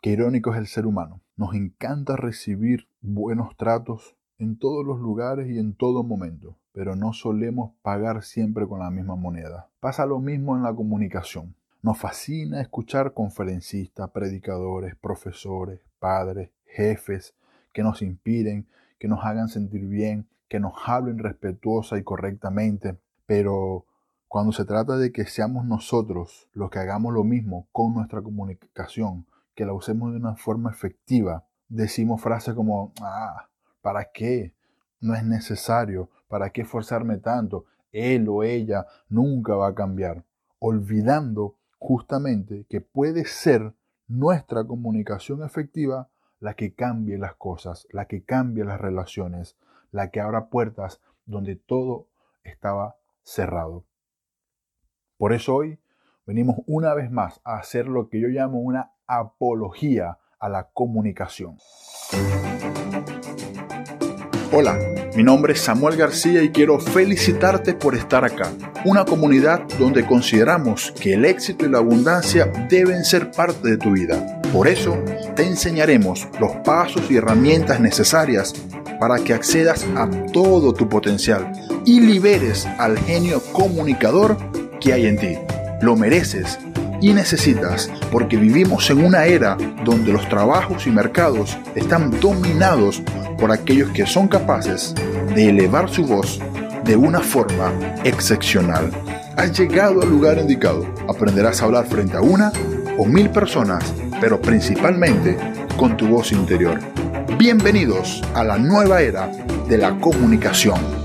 Qué irónico es el ser humano. Nos encanta recibir buenos tratos en todos los lugares y en todo momento, pero no solemos pagar siempre con la misma moneda. Pasa lo mismo en la comunicación. Nos fascina escuchar conferencistas, predicadores, profesores, padres, jefes, que nos inspiren, que nos hagan sentir bien, que nos hablen respetuosa y correctamente, pero cuando se trata de que seamos nosotros los que hagamos lo mismo con nuestra comunicación, que la usemos de una forma efectiva, decimos frases como, ah, ¿para qué? No es necesario, ¿para qué esforzarme tanto? Él o ella nunca va a cambiar, olvidando justamente que puede ser nuestra comunicación efectiva la que cambie las cosas, la que cambie las relaciones, la que abra puertas donde todo estaba cerrado. Por eso hoy venimos una vez más a hacer lo que yo llamo una apología a la comunicación. Hola, mi nombre es Samuel García y quiero felicitarte por estar acá, una comunidad donde consideramos que el éxito y la abundancia deben ser parte de tu vida. Por eso, te enseñaremos los pasos y herramientas necesarias para que accedas a todo tu potencial y liberes al genio comunicador que hay en ti. Lo mereces y necesitas porque vivimos en una era donde los trabajos y mercados están dominados por aquellos que son capaces de elevar su voz de una forma excepcional. Has llegado al lugar indicado. Aprenderás a hablar frente a una o mil personas, pero principalmente con tu voz interior. Bienvenidos a la nueva era de la comunicación.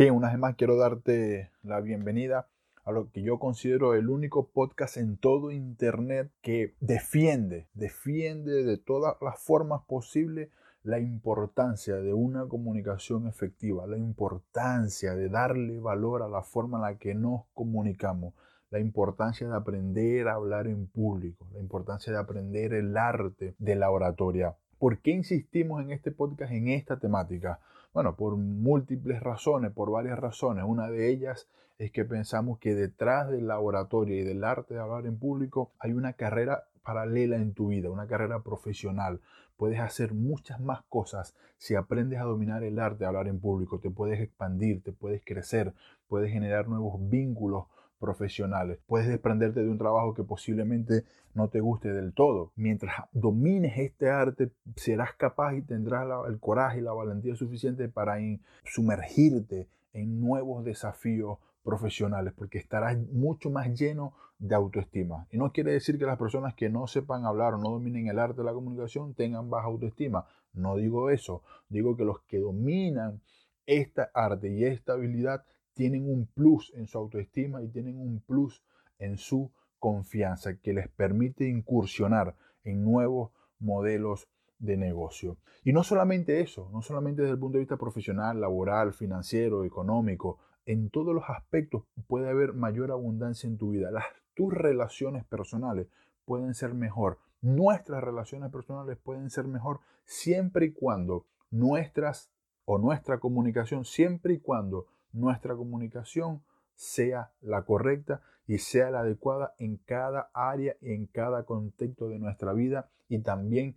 Bien, una vez más quiero darte la bienvenida a lo que yo considero el único podcast en todo Internet que defiende, defiende de todas las formas posibles la importancia de una comunicación efectiva, la importancia de darle valor a la forma en la que nos comunicamos, la importancia de aprender a hablar en público, la importancia de aprender el arte de la oratoria. ¿Por qué insistimos en este podcast en esta temática? Bueno, por múltiples razones, por varias razones. Una de ellas es que pensamos que detrás del laboratorio y del arte de hablar en público hay una carrera paralela en tu vida, una carrera profesional. Puedes hacer muchas más cosas si aprendes a dominar el arte de hablar en público. Te puedes expandir, te puedes crecer, puedes generar nuevos vínculos profesionales. Puedes desprenderte de un trabajo que posiblemente no te guste del todo. Mientras domines este arte, serás capaz y tendrás el coraje y la valentía suficiente para sumergirte en nuevos desafíos profesionales, porque estarás mucho más lleno de autoestima. Y no quiere decir que las personas que no sepan hablar o no dominen el arte de la comunicación tengan baja autoestima. No digo eso. Digo que los que dominan esta arte y esta habilidad tienen un plus en su autoestima y tienen un plus en su confianza que les permite incursionar en nuevos modelos de negocio. Y no solamente eso, no solamente desde el punto de vista profesional, laboral, financiero, económico, en todos los aspectos puede haber mayor abundancia en tu vida. Tus relaciones personales pueden ser mejor, nuestras relaciones personales pueden ser mejor siempre y cuando nuestras o nuestra comunicación, siempre y cuando nuestra comunicación sea la correcta y sea la adecuada en cada área y en cada contexto de nuestra vida y también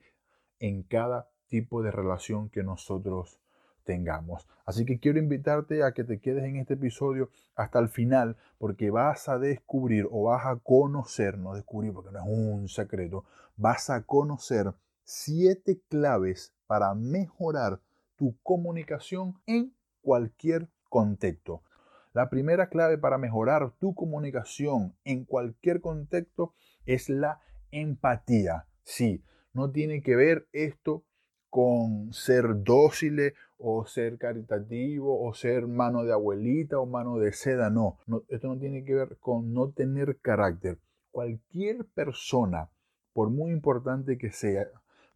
en cada tipo de relación que nosotros tengamos. Así que quiero invitarte a que te quedes en este episodio hasta el final porque vas a descubrir o vas a conocer, no descubrir porque no es un secreto, vas a conocer siete claves para mejorar tu comunicación en cualquier contexto. La primera clave para mejorar tu comunicación en cualquier contexto es la empatía. Sí, no tiene que ver esto con ser dócil o ser caritativo o ser mano de abuelita o mano de seda, no. Esto no tiene que ver con no tener carácter. Cualquier persona, por muy importante que sea,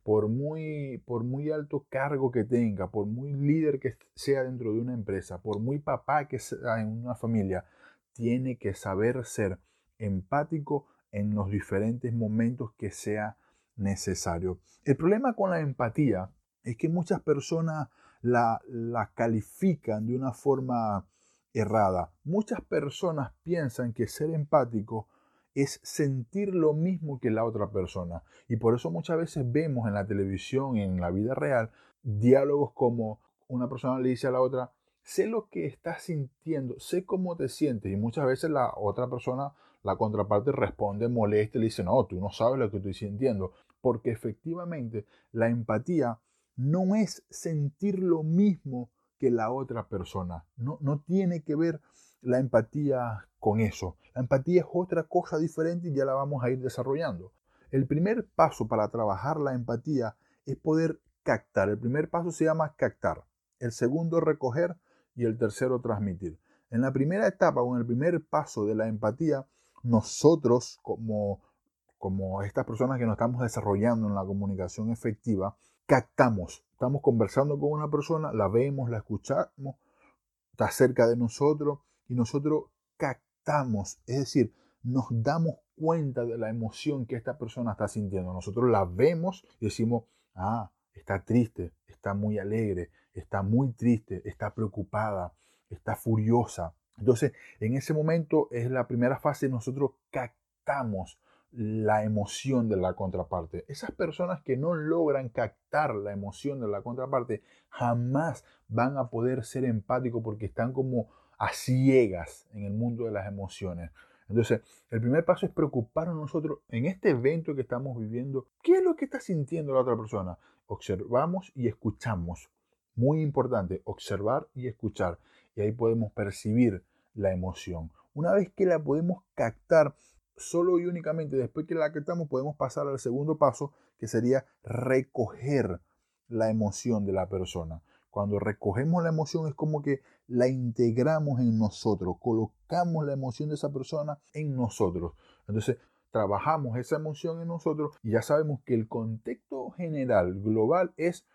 por muy, por muy alto cargo que tenga, por muy líder que sea dentro de una empresa, por muy papá que sea en una familia, tiene que saber ser empático en los diferentes momentos que sea necesario. El problema con la empatía es que muchas personas la, la califican de una forma errada. Muchas personas piensan que ser empático es sentir lo mismo que la otra persona. Y por eso muchas veces vemos en la televisión en la vida real diálogos como una persona le dice a la otra, sé lo que estás sintiendo, sé cómo te sientes. Y muchas veces la otra persona, la contraparte, responde molesta y le dice, no, tú no sabes lo que estoy sintiendo. Porque efectivamente la empatía no es sentir lo mismo que la otra persona. No, no tiene que ver la empatía con eso. La empatía es otra cosa diferente y ya la vamos a ir desarrollando. El primer paso para trabajar la empatía es poder captar. El primer paso se llama captar. El segundo, recoger y el tercero transmitir. En la primera etapa o en el primer paso de la empatía, nosotros como, como estas personas que nos estamos desarrollando en la comunicación efectiva, captamos. Estamos conversando con una persona, la vemos, la escuchamos, está cerca de nosotros y nosotros captamos, es decir, nos damos cuenta de la emoción que esta persona está sintiendo. Nosotros la vemos y decimos, ah, está triste, está muy alegre, está muy triste, está preocupada, está furiosa. Entonces, en ese momento es la primera fase, nosotros captamos la emoción de la contraparte. Esas personas que no logran captar la emoción de la contraparte jamás van a poder ser empáticos porque están como a ciegas en el mundo de las emociones. Entonces, el primer paso es preocuparnos nosotros en este evento que estamos viviendo. ¿Qué es lo que está sintiendo la otra persona? Observamos y escuchamos. Muy importante, observar y escuchar. Y ahí podemos percibir la emoción. Una vez que la podemos captar, solo y únicamente después que la captamos podemos pasar al segundo paso, que sería recoger la emoción de la persona. Cuando recogemos la emoción es como que la integramos en nosotros, colocamos la emoción de esa persona en nosotros. Entonces, trabajamos esa emoción en nosotros y ya sabemos que el contexto general, global, es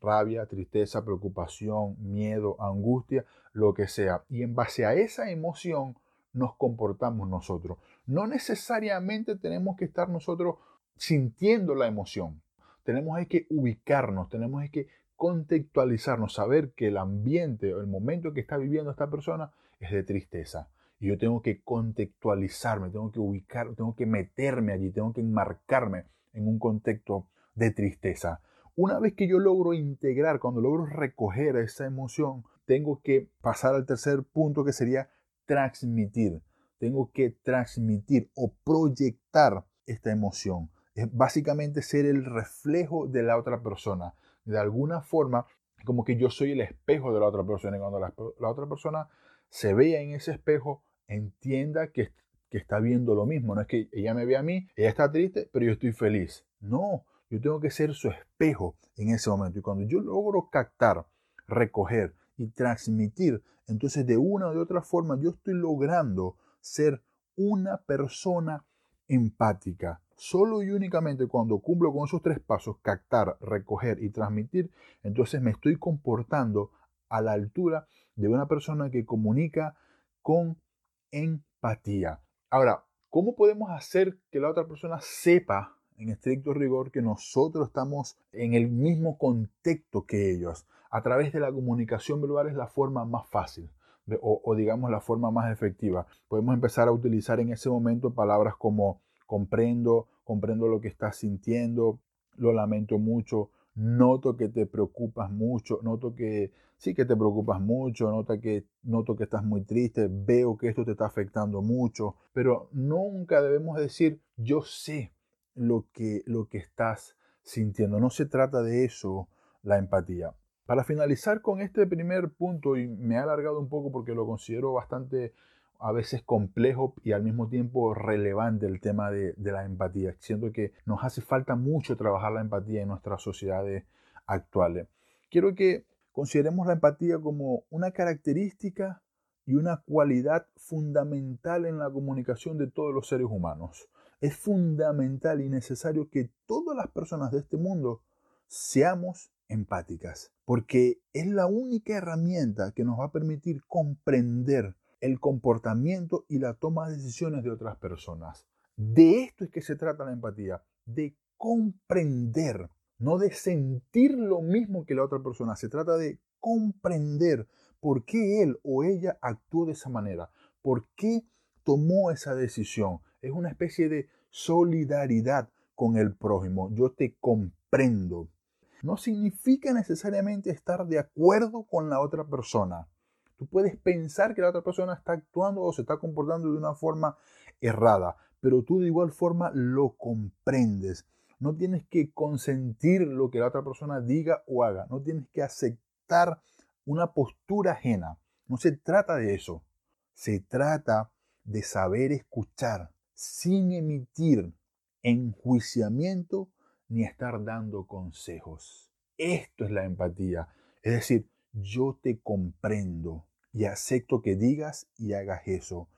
rabia, tristeza, preocupación, miedo, angustia, lo que sea. Y en base a esa emoción nos comportamos nosotros. No necesariamente tenemos que estar nosotros sintiendo la emoción. Tenemos que ubicarnos, tenemos que contextualizarnos, saber que el ambiente o el momento que está viviendo esta persona es de tristeza. Y yo tengo que contextualizarme, tengo que ubicar, tengo que meterme allí, tengo que enmarcarme en un contexto de tristeza. Una vez que yo logro integrar, cuando logro recoger esa emoción, tengo que pasar al tercer punto que sería transmitir. Tengo que transmitir o proyectar esta emoción. Es básicamente ser el reflejo de la otra persona. De alguna forma, como que yo soy el espejo de la otra persona. Y cuando la, otra persona se vea en ese espejo, entienda que, que está viendo lo mismo. No es que ella me vea a mí, ella está triste, pero yo estoy feliz. No, yo tengo que ser su espejo en ese momento. Y cuando yo logro captar, recoger y transmitir, entonces de una o de otra forma yo estoy logrando ser una persona empática. Solo y únicamente cuando cumplo con esos tres pasos, captar, recoger y transmitir, entonces me estoy comportando a la altura de una persona que comunica con empatía. Ahora, ¿cómo podemos hacer que la otra persona sepa en estricto rigor que nosotros estamos en el mismo contexto que ellos. A través de la comunicación verbal es la forma más fácil. o, o, digamos la forma más efectiva. Podemos empezar a utilizar en ese momento palabras como comprendo, comprendo lo que estás sintiendo, lo lamento mucho, noto que te preocupas mucho, noto que sí que te preocupas mucho, noto que, noto que estás muy triste, veo que esto te está afectando mucho, pero nunca debemos decir yo sé lo que, lo que estás sintiendo. No se trata de eso la empatía. Para finalizar con este primer punto, y me ha alargado un poco porque lo considero bastante a veces complejo y al mismo tiempo relevante el tema de, la empatía. Siento que nos hace falta mucho trabajar la empatía en nuestras sociedades actuales. Quiero que consideremos la empatía como una característica y una cualidad fundamental en la comunicación de todos los seres humanos es fundamental y necesario que todas las personas de este mundo seamos empáticas, porque es la única herramienta que nos va a permitir comprender el comportamiento y la toma de decisiones de otras personas. De esto es que se trata la empatía, de comprender, no de sentir lo mismo que la otra persona, se trata de comprender por qué él o ella actuó de esa manera, por qué tomó esa decisión, es una especie de solidaridad con el prójimo. Yo te comprendo. No significa necesariamente estar de acuerdo con la otra persona. Tú puedes pensar que la otra persona está actuando o se está comportando de una forma errada, pero tú de igual forma lo comprendes. No tienes que consentir lo que la otra persona diga o haga. No tienes que aceptar una postura ajena. No se trata de eso. Se trata de saber escuchar sin emitir enjuiciamiento ni estar dando consejos. Esto es la empatía. Es decir, yo te comprendo y acepto que digas y hagas eso,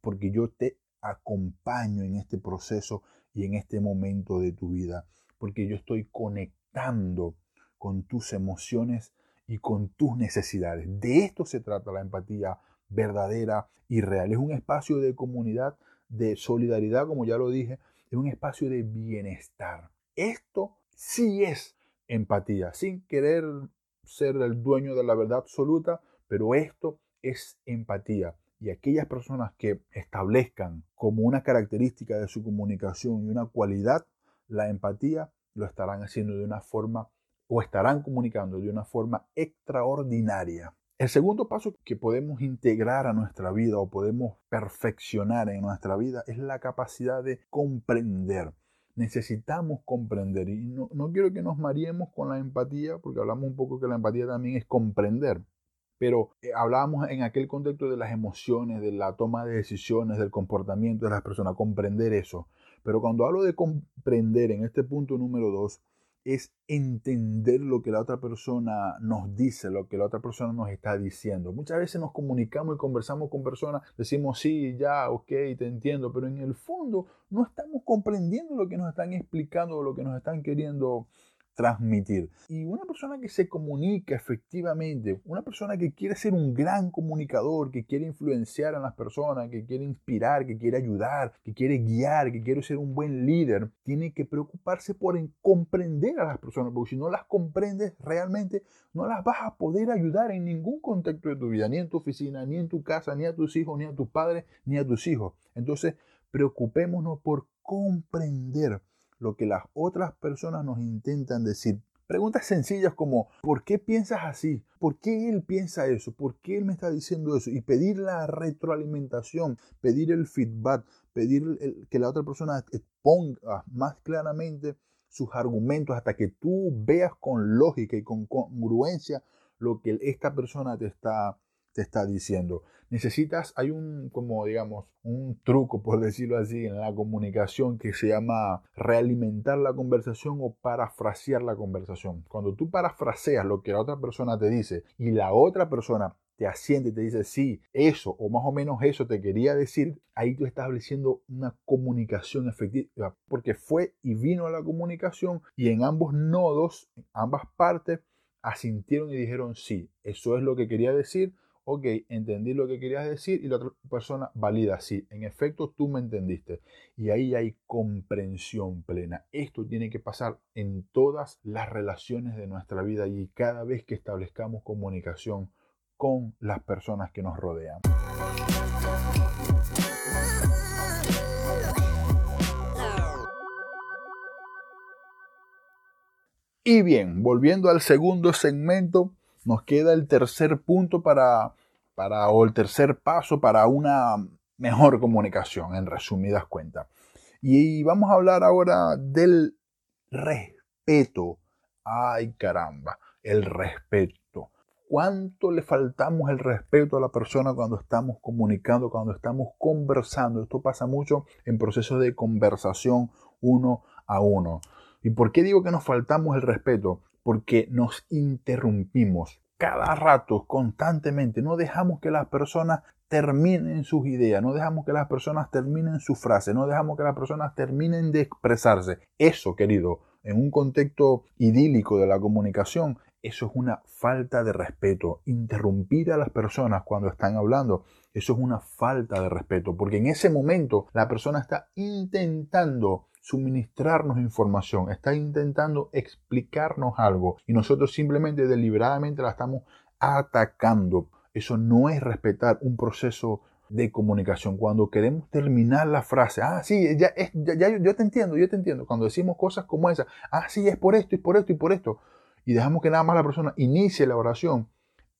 porque yo te acompaño en este proceso y en este momento de tu vida, porque yo estoy conectando con tus emociones y con tus necesidades. De esto se trata la empatía verdadera y real. Es un espacio de comunidad, de solidaridad, como ya lo dije, es un espacio de bienestar. Esto sí es empatía, sin querer ser el dueño de la verdad absoluta, pero esto es empatía. Y aquellas personas que establezcan como una característica de su comunicación y una cualidad la empatía, lo estarán haciendo de una forma o estarán comunicando de una forma extraordinaria. El segundo paso que podemos integrar a nuestra vida o podemos perfeccionar en nuestra vida es la capacidad de comprender. Necesitamos comprender y no, no quiero que nos mariemos con la empatía porque hablamos un poco que la empatía también es comprender. Pero eh, hablábamos en aquel contexto de las emociones, de la toma de decisiones, del comportamiento de las personas, comprender eso. Pero cuando hablo de comprender en este punto número dos, es entender lo que la otra persona nos dice, lo que la otra persona nos está diciendo. Muchas veces nos comunicamos y conversamos con personas, decimos sí, ya, ok, te entiendo, pero en el fondo no estamos comprendiendo lo que nos están explicando o lo que nos están queriendo transmitir. Y una persona que se comunica efectivamente, una persona que quiere ser un gran comunicador, que quiere influenciar a las personas, que quiere inspirar, que quiere ayudar, que quiere guiar, que quiere ser un buen líder, tiene que preocuparse por comprender a las personas, porque si no las comprendes realmente, no las vas a poder ayudar en ningún contexto de tu vida, ni en tu oficina, ni en tu casa, ni a tus hijos, ni a tus padres, ni a tus hijos. Entonces, preocupémonos por comprender lo que las otras personas nos intentan decir. Preguntas sencillas como, ¿por qué piensas así? ¿Por qué él piensa eso? ¿Por qué él me está diciendo eso? Y pedir la retroalimentación, pedir el feedback, pedir que la otra persona ponga más claramente sus argumentos hasta que tú veas con lógica y con congruencia lo que esta persona te está te está diciendo. Necesitas, hay un, como digamos, un truco, por decirlo así, en la comunicación que se llama realimentar la conversación o parafrasear la conversación. Cuando tú parafraseas lo que la otra persona te dice y la otra persona te asiente y te dice, sí, eso o más o menos eso te quería decir, ahí tú estás estableciendo una comunicación efectiva, porque fue y vino la comunicación y en ambos nodos, ambas partes, asintieron y dijeron, sí, eso es lo que quería decir, ok, entendí lo que querías decir y la otra persona valida, sí, en efecto tú me entendiste. Y ahí hay comprensión plena. Esto tiene que pasar en todas las relaciones de nuestra vida y cada vez que establezcamos comunicación con las personas que nos rodean. Y bien, volviendo al segundo segmento, nos queda el tercer punto para, para, o el tercer paso para una mejor comunicación, en resumidas cuentas. Y vamos a hablar ahora del respeto. Ay caramba, el respeto. ¿Cuánto le faltamos el respeto a la persona cuando estamos comunicando, cuando estamos conversando? Esto pasa mucho en procesos de conversación uno a uno. ¿Y por qué digo que nos faltamos el respeto? Porque nos interrumpimos cada rato, constantemente. No dejamos que las personas terminen sus ideas, no dejamos que las personas terminen su frase, no dejamos que las personas terminen de expresarse. Eso, querido, en un contexto idílico de la comunicación, eso es una falta de respeto. Interrumpir a las personas cuando están hablando, eso es una falta de respeto, porque en ese momento la persona está intentando suministrarnos información, está intentando explicarnos algo y nosotros simplemente deliberadamente la estamos atacando. Eso no es respetar un proceso de comunicación. Cuando queremos terminar la frase, ah, sí, ya, ya, yo te entiendo, yo te entiendo. Cuando decimos cosas como esa, ah, sí, es por esto y por esto y por esto, y dejamos que nada más la persona inicie la oración,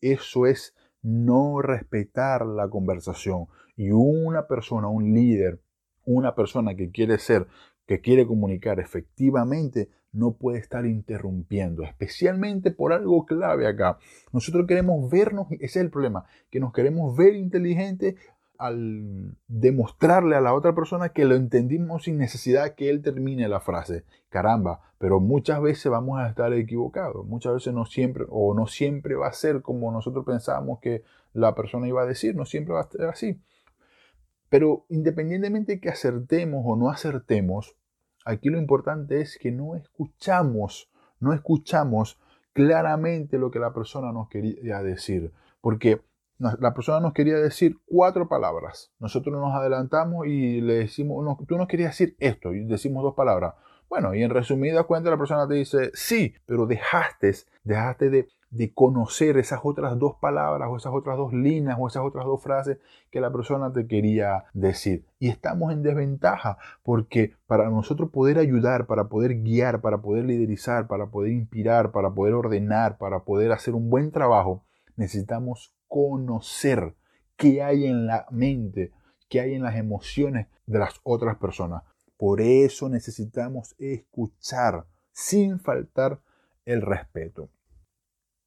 eso es no respetar la conversación. Y una persona, un líder, una persona que quiere ser, que quiere comunicar efectivamente, no puede estar interrumpiendo, especialmente por algo clave acá. Nosotros queremos vernos, ese es el problema, que nos queremos ver inteligentes al demostrarle a la otra persona que lo entendimos sin necesidad que él termine la frase. Caramba, pero muchas veces vamos a estar equivocados, muchas veces no siempre, o no siempre va a ser como nosotros pensábamos que la persona iba a decir, no siempre va a ser así. Pero independientemente de que acertemos o no acertemos, Aquí lo importante es que no escuchamos, no escuchamos claramente lo que la persona nos quería decir, porque la persona nos quería decir cuatro palabras. Nosotros nos adelantamos y le decimos, tú nos querías decir esto y decimos dos palabras. Bueno, y en resumida cuenta la persona te dice, sí, pero dejaste, dejaste de de conocer esas otras dos palabras o esas otras dos líneas o esas otras dos frases que la persona te quería decir. Y estamos en desventaja porque para nosotros poder ayudar, para poder guiar, para poder liderizar, para poder inspirar, para poder ordenar, para poder hacer un buen trabajo, necesitamos conocer qué hay en la mente, qué hay en las emociones de las otras personas. Por eso necesitamos escuchar sin faltar el respeto.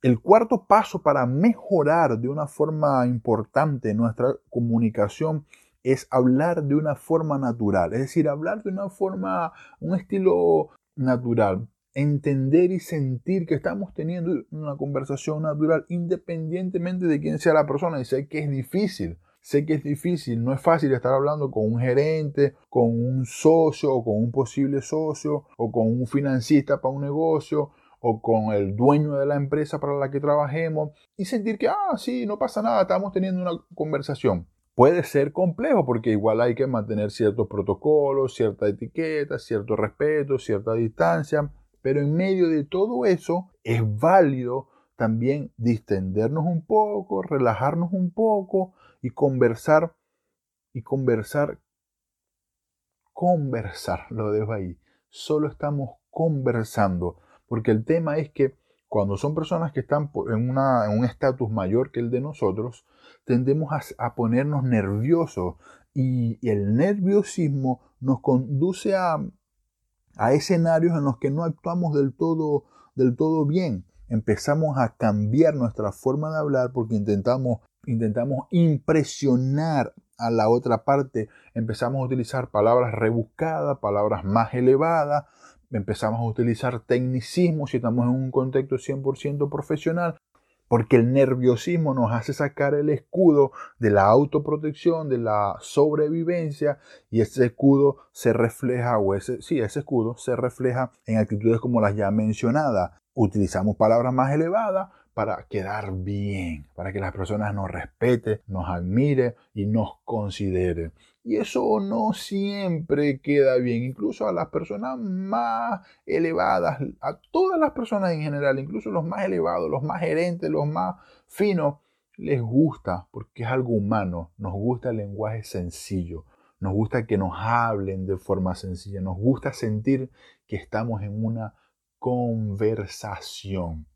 El cuarto paso para mejorar de una forma importante nuestra comunicación es hablar de una forma natural, es decir, hablar de una forma, un estilo natural, entender y sentir que estamos teniendo una conversación natural independientemente de quién sea la persona. Y sé que es difícil, sé que es difícil, no es fácil estar hablando con un gerente, con un socio o con un posible socio o con un financista para un negocio o con el dueño de la empresa para la que trabajemos y sentir que, ah, sí, no pasa nada, estamos teniendo una conversación. Puede ser complejo porque igual hay que mantener ciertos protocolos, cierta etiqueta, cierto respeto, cierta distancia, pero en medio de todo eso es válido también distendernos un poco, relajarnos un poco y conversar y conversar, conversar, lo dejo ahí. Solo estamos conversando porque el tema es que cuando son personas que están en, un estatus mayor que el de nosotros, tendemos a, ponernos nerviosos y, el nerviosismo nos conduce a, escenarios en los que no actuamos del todo, del todo bien. Empezamos a cambiar nuestra forma de hablar porque intentamos, intentamos impresionar a la otra parte, empezamos a utilizar palabras rebuscadas, palabras más elevadas, empezamos a utilizar tecnicismos si estamos en un contexto 100% profesional, porque el nerviosismo nos hace sacar el escudo de la autoprotección, de la sobrevivencia, y ese escudo se refleja, o ese, sí, ese escudo se refleja en actitudes como las ya mencionadas. Utilizamos palabras más elevadas para quedar bien, para que las personas nos respeten, nos admiren y nos consideren. Y eso no siempre queda bien, incluso a las personas más elevadas, a todas las personas en general, incluso los más elevados, los más gerentes, los más finos, les gusta, porque es algo humano, nos gusta el lenguaje sencillo, nos gusta que nos hablen de forma sencilla, nos gusta sentir que estamos en una conversación.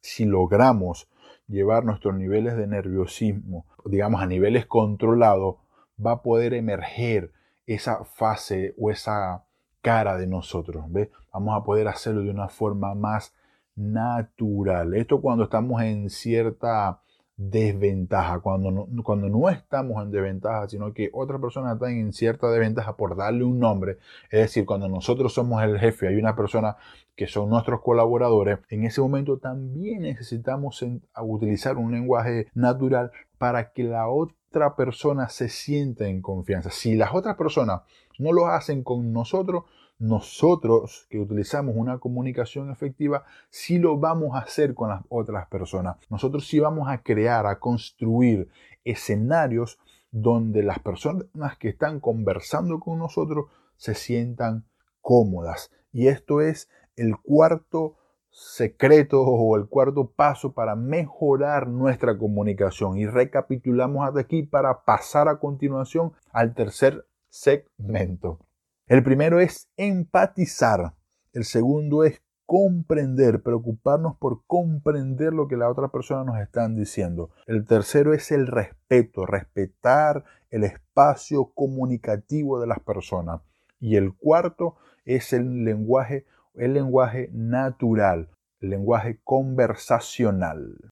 Si logramos llevar nuestros niveles de nerviosismo, digamos, a niveles controlados, va a poder emerger esa fase o esa cara de nosotros. ¿ves? Vamos a poder hacerlo de una forma más natural. Esto cuando estamos en cierta desventaja, cuando no, cuando no estamos en desventaja, sino que otra persona está en cierta desventaja por darle un nombre, es decir, cuando nosotros somos el jefe, hay una persona que son nuestros colaboradores, en ese momento también necesitamos utilizar un lenguaje natural para que la otra persona se sienta en confianza. Si las otras personas no lo hacen con nosotros, nosotros que utilizamos una comunicación efectiva, sí lo vamos a hacer con las otras personas. Nosotros sí vamos a crear, a construir escenarios donde las personas que están conversando con nosotros se sientan cómodas. Y esto es el cuarto secreto o el cuarto paso para mejorar nuestra comunicación. Y recapitulamos hasta aquí para pasar a continuación al tercer segmento. El primero es empatizar. El segundo es comprender, preocuparnos por comprender lo que la otra persona nos está diciendo. El tercero es el respeto, respetar el espacio comunicativo de las personas. Y el cuarto es el lenguaje el lenguaje natural, el lenguaje conversacional.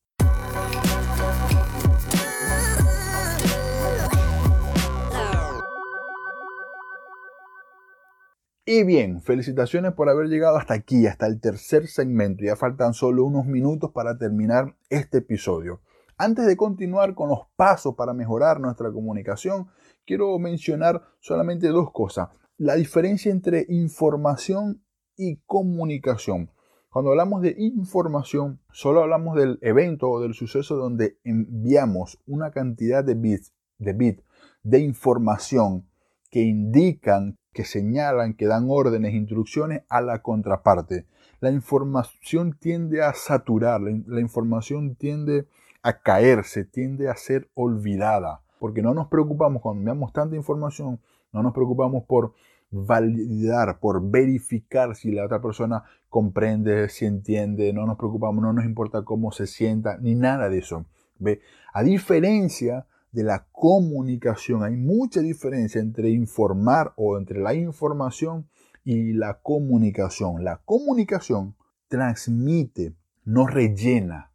Y bien, felicitaciones por haber llegado hasta aquí, hasta el tercer segmento. Ya faltan solo unos minutos para terminar este episodio. Antes de continuar con los pasos para mejorar nuestra comunicación, quiero mencionar solamente dos cosas. La diferencia entre información y comunicación. Cuando hablamos de información, solo hablamos del evento o del suceso donde enviamos una cantidad de bits, de bit, de información que indican, que señalan, que dan órdenes, instrucciones a la contraparte. La información tiende a saturar, la información tiende a caerse, tiende a ser olvidada, porque no nos preocupamos cuando enviamos tanta información, no nos preocupamos por validar, por verificar si la otra persona comprende, si entiende, no nos preocupamos, no nos importa cómo se sienta, ni nada de eso. ¿Ve? A diferencia de la comunicación, hay mucha diferencia entre informar o entre la información y la comunicación. La comunicación transmite, no rellena.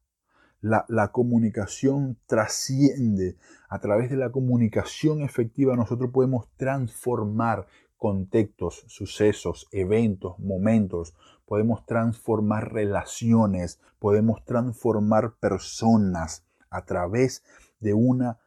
La, la, comunicación trasciende. A través de la comunicación efectiva nosotros podemos transformar, contextos, sucesos, eventos, momentos. Podemos transformar relaciones, podemos transformar personas a través de una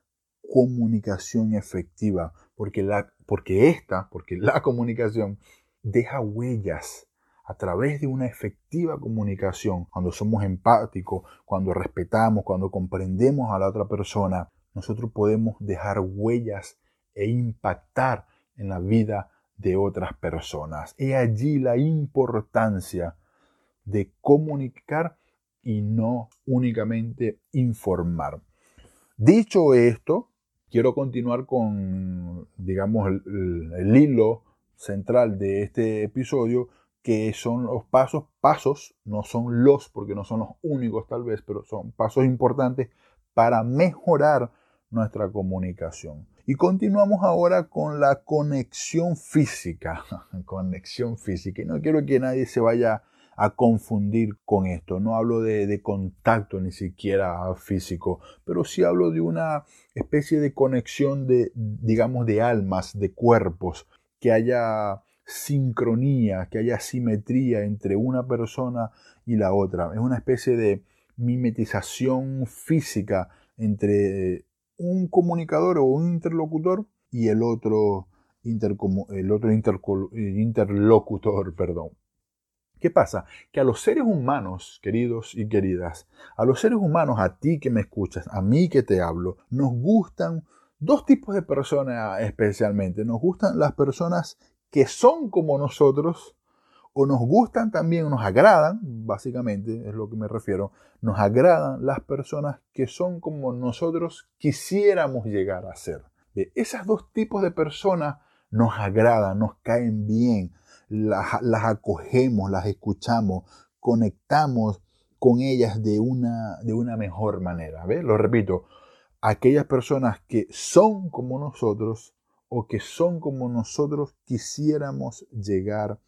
comunicación efectiva, porque, la, porque esta, porque la comunicación deja huellas a través de una efectiva comunicación, cuando somos empáticos, cuando respetamos, cuando comprendemos a la otra persona, nosotros podemos dejar huellas e impactar en la vida de otras personas. He allí la importancia de comunicar y no únicamente informar. Dicho esto, quiero continuar con, digamos, el, el, hilo central de este episodio, que son los pasos, pasos, no son los, porque no son los únicos tal vez, pero son pasos importantes para mejorar nuestra comunicación. Y continuamos ahora con la conexión física. conexión física. Y no quiero que nadie se vaya a confundir con esto. No hablo de, de, contacto ni siquiera físico, pero sí hablo de una especie de conexión de, digamos, de almas, de cuerpos, que haya sincronía, que haya simetría entre una persona y la otra. Es una especie de mimetización física entre un comunicador o un interlocutor y el otro, el otro interlocutor. Perdón. ¿Qué pasa? Que a los seres humanos, queridos y queridas, a los seres humanos, a ti que me escuchas, a mí que te hablo, nos gustan dos tipos de personas especialmente. Nos gustan las personas que son como nosotros o nos gustan también, nos agradan, básicamente es lo que me refiero, nos agradan las personas que son como nosotros quisiéramos llegar a ser. De esos dos tipos de personas nos agradan, nos caen bien, las, acogemos, las escuchamos, conectamos con ellas de una, de una mejor manera. ¿Ve? Lo repito, aquellas personas que son como nosotros o que son como nosotros quisiéramos llegar a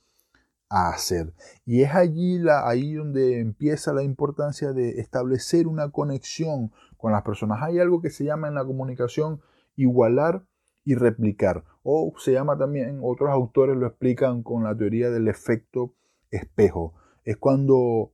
hacer. Y es allí ahí donde empieza la importancia de establecer una conexión con las personas. Hay algo que se llama en la comunicación igualar y replicar. O se llama también, otros autores lo explican con la teoría del efecto espejo. Es cuando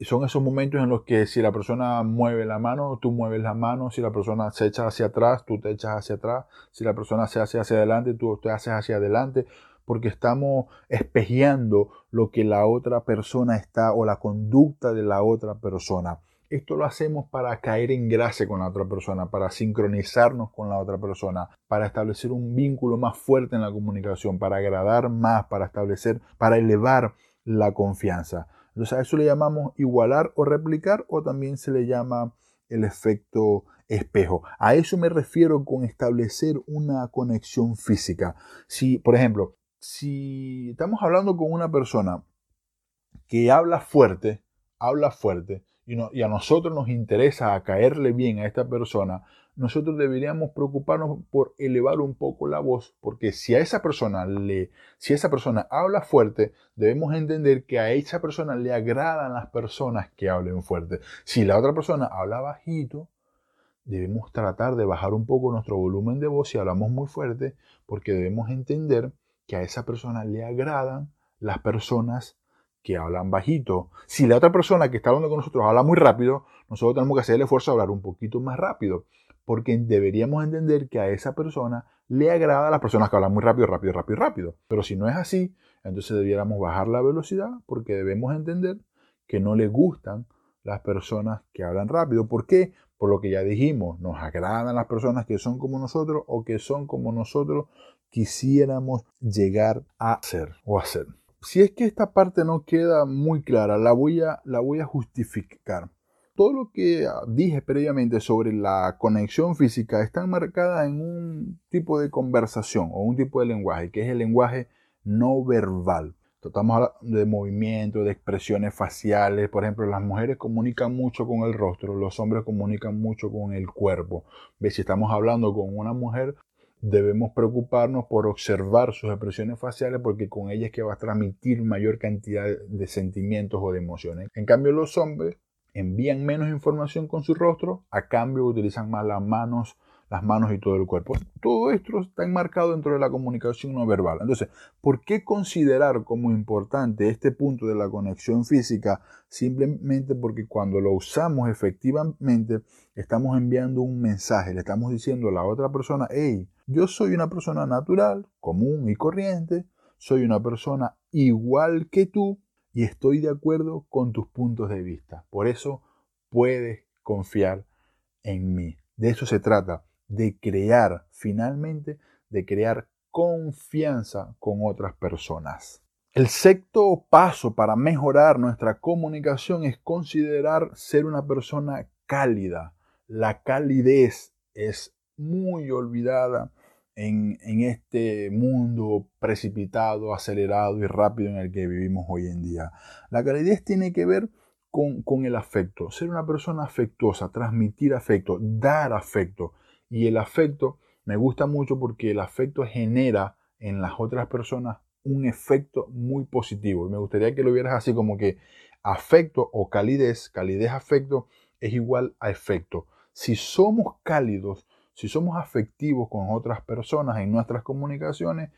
son esos momentos en los que si la persona mueve la mano, tú mueves la mano, si la persona se echa hacia atrás, tú te echas hacia atrás, si la persona se hace hacia adelante, tú te haces hacia adelante porque estamos espejeando lo que la otra persona está o la conducta de la otra persona. Esto lo hacemos para caer en gracia con la otra persona, para sincronizarnos con la otra persona, para establecer un vínculo más fuerte en la comunicación, para agradar más, para establecer, para elevar la confianza. Entonces a eso le llamamos igualar o replicar o también se le llama el efecto espejo. A eso me refiero con establecer una conexión física. Si, por ejemplo, si estamos hablando con una persona que habla fuerte, habla fuerte, y, a nosotros nos interesa caerle bien a esta persona, nosotros deberíamos preocuparnos por elevar un poco la voz, porque si a esa persona le, si esa persona habla fuerte, debemos entender que a esa persona le agradan las personas que hablen fuerte. Si la otra persona habla bajito, debemos tratar de bajar un poco nuestro volumen de voz si hablamos muy fuerte, porque debemos entender que a esa persona le agradan las personas que hablan bajito. Si la otra persona que está hablando con nosotros habla muy rápido, nosotros tenemos que hacer el esfuerzo de hablar un poquito más rápido porque deberíamos entender que a esa persona le agrada las personas que hablan muy rápido, rápido, rápido, rápido. Pero si no es así, entonces debiéramos bajar la velocidad porque debemos entender que no le gustan las personas que hablan rápido. ¿Por qué? Por lo que ya dijimos, nos agradan las personas que son como nosotros o que son como nosotros quisiéramos llegar a ser o hacer. Si es que esta parte no queda muy clara, la voy a, justificar todo lo que dije previamente sobre la conexión física está marcada en un tipo de conversación o un tipo de lenguaje, que es el lenguaje no verbal. Hablando de movimientos, de expresiones faciales. Por ejemplo, las mujeres comunican mucho con el rostro, los hombres comunican mucho con el cuerpo. Si estamos hablando con una mujer, debemos preocuparnos por observar sus expresiones faciales porque con ellas es que va a transmitir mayor cantidad de sentimientos o de emociones. En cambio, los hombres envían menos información con su rostro, a cambio utilizan más las manos, las manos y todo el cuerpo. Todo esto está enmarcado dentro de la comunicación no verbal. Entonces, ¿por qué considerar como importante este punto de la conexión física? Simplemente porque cuando lo usamos efectivamente, estamos enviando un mensaje, le estamos diciendo a la otra persona, hey, yo soy una persona natural, común y corriente, soy una persona igual que tú, y estoy de acuerdo con tus puntos de vista. Por eso puedes confiar en mí. De eso se trata, de crear, finalmente, de crear confianza con otras personas. El sexto paso para mejorar nuestra comunicación es considerar ser una persona cálida. La calidez es muy olvidada en, este mundo precipitado, acelerado y rápido en el que vivimos hoy en día. La calidez tiene que ver con, con, el afecto, ser una persona afectuosa, transmitir afecto, dar afecto. Y el afecto me gusta mucho porque el afecto genera en las otras personas un efecto muy positivo. Y me gustaría que lo vieras así como que afecto o calidez, calidez afecto es igual a efecto. Si somos cálidos, si somos afectivos con otras personas en nuestras comunicaciones,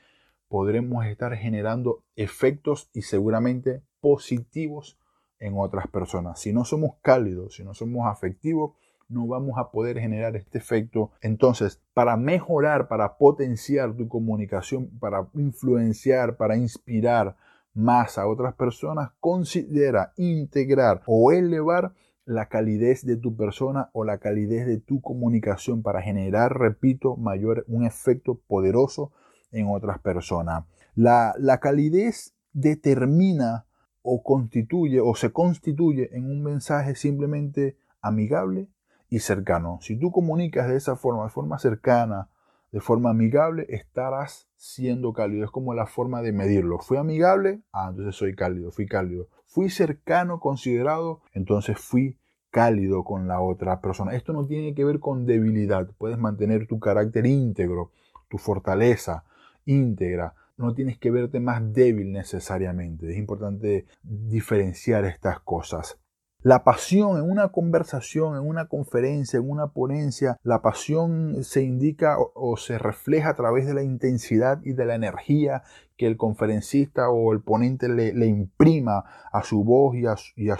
podremos estar generando efectos y seguramente positivos en otras personas. Si no somos cálidos, si no somos afectivos, no vamos a poder generar este efecto. Entonces, para mejorar, para potenciar tu comunicación, para influenciar, para inspirar más a otras personas, considera integrar o elevar la calidez de tu persona o la calidez de tu comunicación para generar, repito, mayor, un efecto poderoso en otras personas. La, la calidez determina o constituye o se constituye en un mensaje simplemente amigable y cercano. Si tú comunicas de esa forma, de forma cercana, de forma amigable, estarás siendo cálido. Es como la forma de medirlo. ¿Fui amigable? Ah, entonces soy cálido, fui cálido. Fui cercano, considerado, entonces fui cálido con la otra persona. Esto no tiene que ver con debilidad. Puedes mantener tu carácter íntegro, tu fortaleza íntegra. No tienes que verte más débil necesariamente. Es importante diferenciar estas cosas. La pasión en una conversación, en una conferencia, en una ponencia, la pasión se indica o, se refleja a través de la intensidad y de la energía que el conferencista o el ponente le, imprima a su voz y, a, a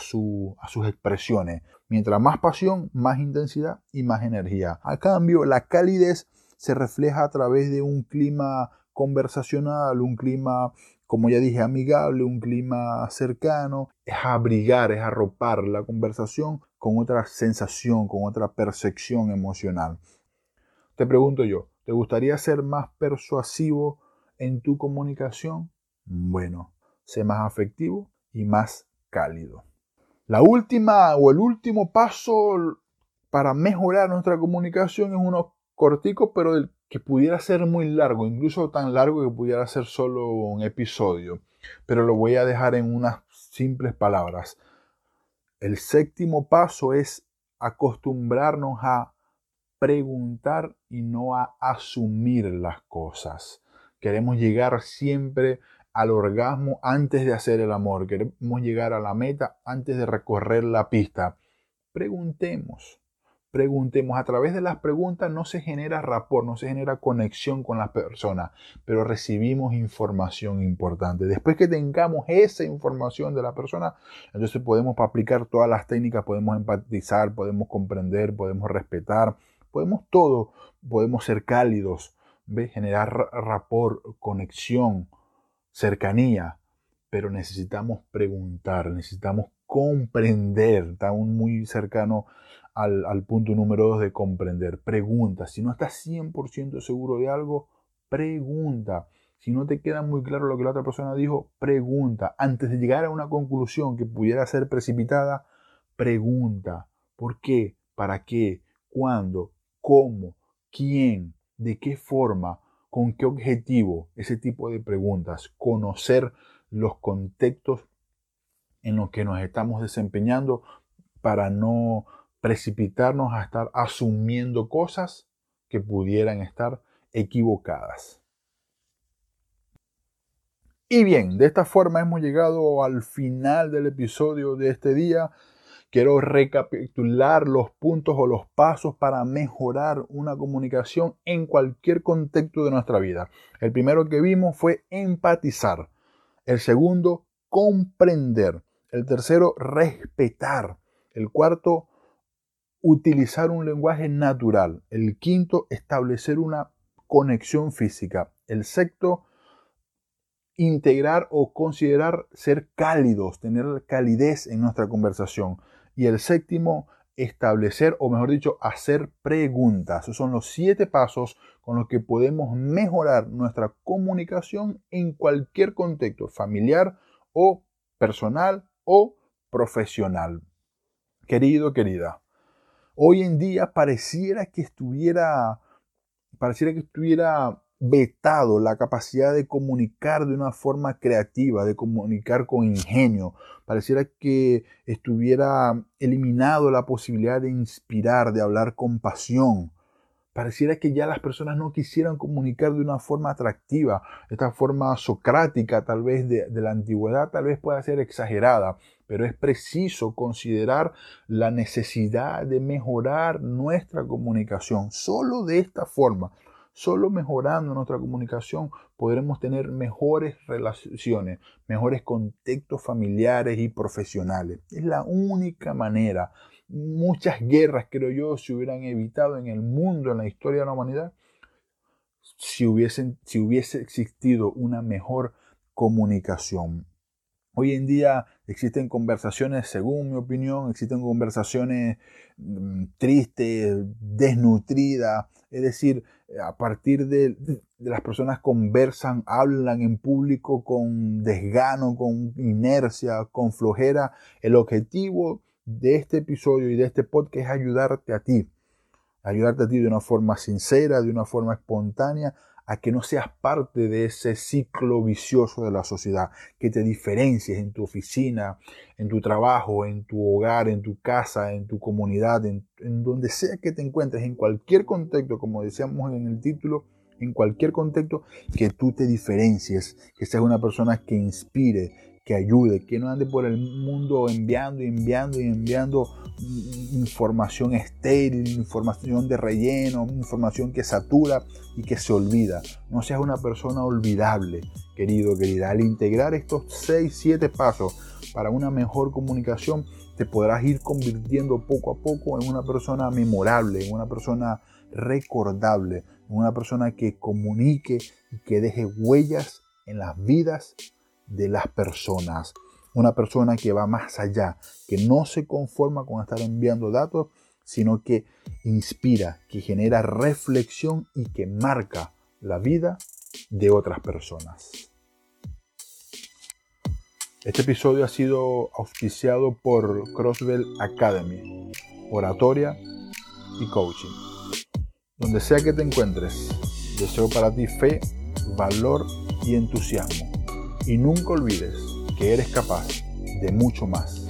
sus expresiones. Mientras más pasión, más intensidad y más energía. A cambio, la calidez se refleja a través de un clima conversacional, un clima como ya dije, amigable, un clima cercano, es abrigar, es arropar la conversación con otra sensación, con otra percepción emocional. Te pregunto yo, ¿te gustaría ser más persuasivo en tu comunicación? Bueno, sé más afectivo y más cálido. La última o el último paso para mejorar nuestra comunicación es uno cortico, pero el que pudiera ser muy largo, incluso tan largo que pudiera ser solo un episodio. Pero lo voy a dejar en unas simples palabras. El séptimo paso es acostumbrarnos a preguntar y no a asumir las cosas. Queremos llegar siempre al orgasmo antes de hacer el amor. Queremos llegar a la meta antes de recorrer la pista. Preguntemos, preguntemos. A través de las preguntas no se genera rapport, no se genera conexión con las personas, pero recibimos información importante. Después que tengamos esa información de la persona, entonces podemos aplicar todas las técnicas, podemos empatizar, podemos comprender, podemos respetar, podemos todo, podemos ser cálidos, generar rapport, conexión cercanía, pero necesitamos preguntar, necesitamos comprender, estamos muy cercano al, punto número dos de comprender. Pregunta, si no estás 100% seguro de algo, pregunta. Si no te queda muy claro lo que la otra persona dijo, pregunta. Antes de llegar a una conclusión que pudiera ser precipitada, pregunta. ¿Por qué? ¿Para qué? ¿Cuándo? ¿Cómo? ¿Quién? ¿De qué forma? ¿Con qué objetivo? Ese tipo de preguntas. Conocer los contextos en los que nos estamos desempeñando para no precipitarnos a estar asumiendo cosas que pudieran estar equivocadas. Y bien, de esta forma hemos llegado al final del episodio de este día. Quiero recapitular los puntos o los pasos para mejorar una comunicación en cualquier contexto de nuestra vida. El primero que vimos fue empatizar. El segundo, comprender. El tercero, respetar. El cuarto, utilizar un lenguaje natural. El quinto, establecer una conexión física. El sexto, integrar o considerar ser cálidos, tener calidez en nuestra conversación. Y el séptimo, establecer, o mejor dicho, hacer preguntas. Esos son los siete pasos con los que podemos mejorar nuestra comunicación en cualquier contexto, familiar o personal o profesional. Querido, querida, hoy en día pareciera que estuviera, pareciera que estuviera vetado la capacidad de comunicar de una forma creativa, de comunicar con ingenio. Pareciera que estuviera eliminado la posibilidad de inspirar, de hablar con pasión. Pareciera que ya las personas no quisieran comunicar de una forma atractiva. Esta forma socrática tal vez de, de la antigüedad tal vez pueda ser exagerada, pero es preciso considerar la necesidad de mejorar nuestra comunicación. Solo de esta forma Solo mejorando nuestra comunicación podremos tener mejores relaciones, mejores contextos familiares y profesionales. Es la única manera. Muchas guerras, creo yo, se hubieran evitado en el mundo, en la historia de la humanidad, si, hubiesen, si hubiese existido una mejor comunicación. Hoy en día existen conversaciones, según mi opinión, existen conversaciones mm, tristes, desnutridas, es decir, a partir de, las personas conversan, hablan en público con desgano, con inercia, con flojera. El objetivo de este episodio y de este podcast es ayudarte a ti, ayudarte a ti de una forma sincera, de una forma espontánea, a que no seas parte de ese ciclo vicioso de la sociedad, que te diferencies en tu oficina, en tu trabajo, en tu hogar, en tu casa, en tu comunidad, en, donde sea que te encuentres, en cualquier contexto, como decíamos en el título, en cualquier contexto, que tú te diferencies, que seas una persona que inspire, que ayude, que no ande por el mundo enviando y enviando y enviando información estéril, información de relleno, información que satura y que se olvida. No seas una persona olvidable, querido, querida. Al integrar estos 6, 7 pasos para una mejor comunicación, te podrás ir convirtiendo poco a poco en una persona memorable, en una persona recordable, en una persona que comunique y que deje huellas en las vidas de las personas. Una persona que va más allá, que no se conforma con estar enviando datos, sino que inspira, que genera reflexión y que marca la vida de otras personas. Este episodio ha sido auspiciado por Crossbell Academy, oratoria y coaching. Donde sea que te encuentres, deseo para ti fe, valor y entusiasmo. Y nunca olvides que eres capaz de mucho más